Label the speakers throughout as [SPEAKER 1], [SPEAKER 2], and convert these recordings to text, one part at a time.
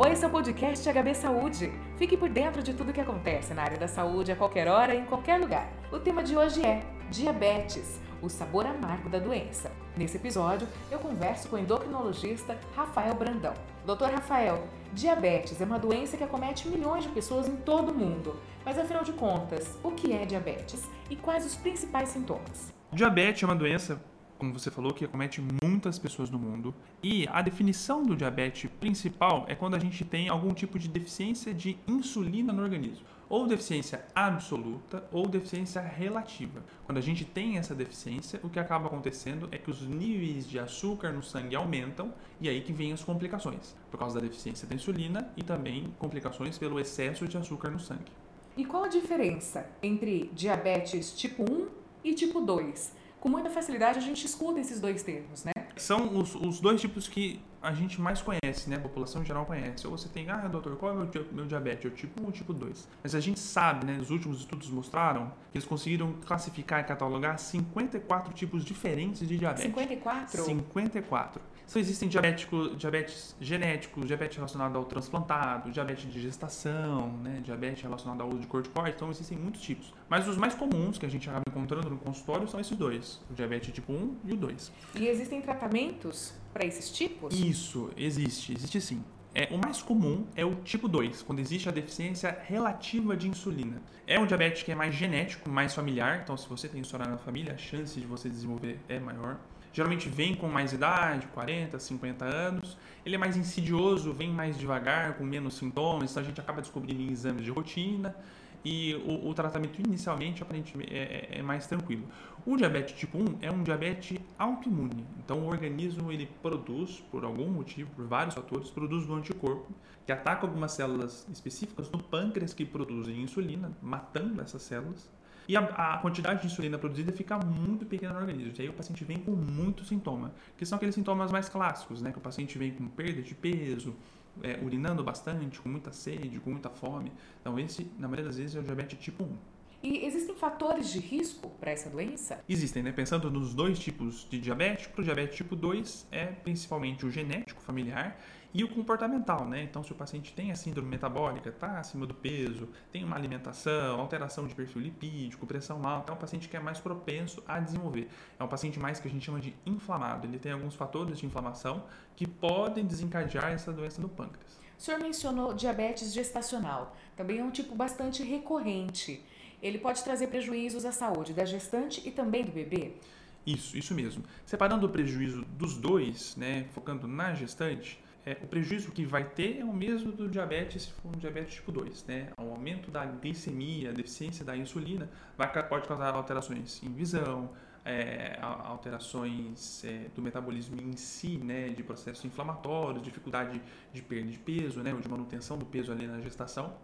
[SPEAKER 1] Oi, esse é o podcast HB Saúde. Fique por dentro de tudo que acontece na área da saúde a qualquer hora e em qualquer lugar. O tema de hoje é diabetes, o sabor amargo da doença. Nesse episódio, eu converso com o endocrinologista Rafael Brandão. Doutor Rafael, diabetes é uma doença que acomete milhões de pessoas em todo o mundo. Mas afinal de contas, o que é diabetes e quais os principais sintomas?
[SPEAKER 2] Diabetes é uma doença como você falou, que acomete muitas pessoas no mundo. E a definição do diabetes principal é quando a gente tem algum tipo de deficiência de insulina no organismo. Ou deficiência absoluta ou deficiência relativa. Quando a gente tem essa deficiência, o que acaba acontecendo é que os níveis de açúcar no sangue aumentam e aí que vem as complicações, por causa da deficiência da insulina e também complicações pelo excesso de açúcar no sangue.
[SPEAKER 1] E qual a diferença entre diabetes tipo 1 e tipo 2? Com muita facilidade a gente escuta esses dois termos, né?
[SPEAKER 2] São os, os dois tipos que a gente mais conhece, né? A população em geral conhece. Ou você tem, ah, doutor, qual é o meu, meu diabetes? É o tipo 1 ou tipo 2? Mas a gente sabe, né? Os últimos estudos mostraram que eles conseguiram classificar e catalogar 54 tipos diferentes de diabetes.
[SPEAKER 1] 54?
[SPEAKER 2] 54. Então, existem diabético, diabetes genéticos, diabetes relacionado ao transplantado, diabetes de gestação, né? diabetes relacionado ao uso de corticoide. Então, existem muitos tipos. Mas os mais comuns que a gente acaba encontrando no consultório são esses dois: o diabetes tipo 1 e o 2.
[SPEAKER 1] E existem tratamentos para esses tipos?
[SPEAKER 2] Isso, existe, existe sim. É, o mais comum é o tipo 2, quando existe a deficiência relativa de insulina. É um diabetes que é mais genético, mais familiar, então se você tem isso na família, a chance de você desenvolver é maior. Geralmente vem com mais idade, 40, 50 anos. Ele é mais insidioso, vem mais devagar, com menos sintomas, então a gente acaba descobrindo em exames de rotina e o, o tratamento inicialmente aparentemente é, é, é, mais tranquilo. O diabetes tipo 1 é um diabetes autoimune, então o organismo ele produz, por algum motivo, por vários fatores, produz um anticorpo que ataca algumas células específicas no pâncreas que produzem insulina, matando essas células e a, a, quantidade de insulina produzida fica muito pequena no organismo. E aí o paciente vem com muito sintoma, que são aqueles sintomas mais clássicos, né? Que o paciente vem com perda de peso, é, urinando bastante, com muita sede, com muita fome. Então esse, na maioria das vezes, é o diabetes tipo 1.
[SPEAKER 1] E existem fatores de risco para essa doença?
[SPEAKER 2] Existem, né? Pensando nos dois tipos de para o diabetes tipo 2 é principalmente o genético familiar e o comportamental, né? Então, se o paciente tem a síndrome metabólica, está acima do peso, tem uma alimentação, alteração de perfil lipídico, pressão alta, é um paciente que é mais propenso a desenvolver. É um paciente mais que a gente chama de inflamado. Ele tem alguns fatores de inflamação que podem desencadear essa doença no pâncreas.
[SPEAKER 1] O senhor mencionou diabetes gestacional. Também é um tipo bastante recorrente. Ele pode trazer prejuízos à saúde da gestante e também do bebê?
[SPEAKER 2] Isso, isso mesmo. Separando o prejuízo dos dois, né, focando na gestante, é, o prejuízo que vai ter é o mesmo do diabetes se for um diabetes tipo 2, né? O aumento da glicemia, a deficiência da insulina vai, pode causar alterações em visão, é, alterações é, do metabolismo em si, né, de processos inflamatórios, dificuldade de perda de peso, né, ou de manutenção do peso ali na gestação.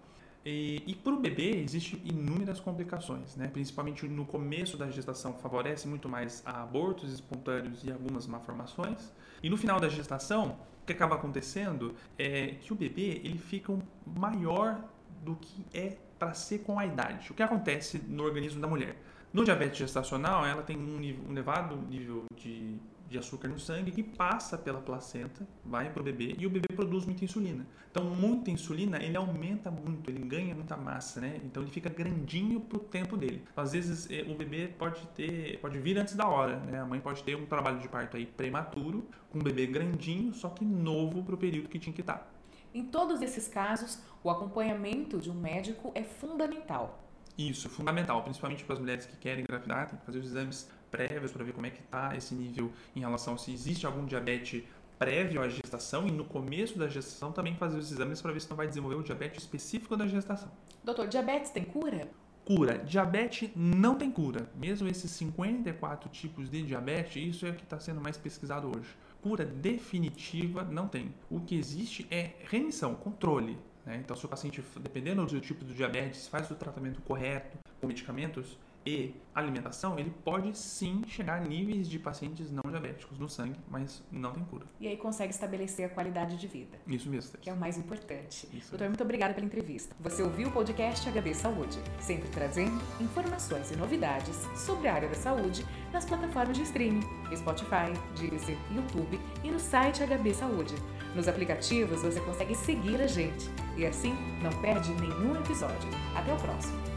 [SPEAKER 2] E, e para o bebê existem inúmeras complicações, né? principalmente no começo da gestação, favorece muito mais a abortos espontâneos e algumas malformações. E no final da gestação, o que acaba acontecendo é que o bebê ele fica maior do que é para ser com a idade. O que acontece no organismo da mulher? No diabetes gestacional, ela tem um, nível, um elevado nível de de açúcar no sangue que passa pela placenta, vai para o bebê e o bebê produz muita insulina. Então, muita insulina, ele aumenta muito, ele ganha muita massa, né? Então, ele fica grandinho para o tempo dele. Às vezes, eh, o bebê pode ter, pode vir antes da hora, né? A mãe pode ter um trabalho de parto aí prematuro, com um bebê grandinho, só que novo para o período que tinha que estar. Tá.
[SPEAKER 1] Em todos esses casos, o acompanhamento de um médico é fundamental.
[SPEAKER 2] Isso, fundamental, principalmente para as mulheres que querem engravidar, tem que fazer os exames prévios para ver como é que está esse nível em relação se existe algum diabetes prévio à gestação e no começo da gestação também fazer os exames para ver se não vai desenvolver o diabetes específico da gestação.
[SPEAKER 1] Doutor, diabetes tem cura?
[SPEAKER 2] Cura. Diabetes não tem cura. Mesmo esses 54 tipos de diabetes, isso é o que está sendo mais pesquisado hoje. Cura definitiva não tem. O que existe é remissão, controle. Né? Então, se o paciente, dependendo do tipo de diabetes, faz o tratamento correto com medicamentos, e alimentação, ele pode sim chegar a níveis de pacientes não diabéticos no sangue, mas não tem cura.
[SPEAKER 1] E aí consegue estabelecer a qualidade de vida.
[SPEAKER 2] Isso mesmo.
[SPEAKER 1] Que é o mais importante.
[SPEAKER 2] Isso
[SPEAKER 1] Doutor, muito obrigada pela entrevista. Você ouviu o podcast HB Saúde, sempre trazendo informações e novidades sobre a área da saúde nas plataformas de streaming, Spotify, Deezer, YouTube e no site HB Saúde. Nos aplicativos você consegue seguir a gente e assim não perde nenhum episódio. Até o próximo!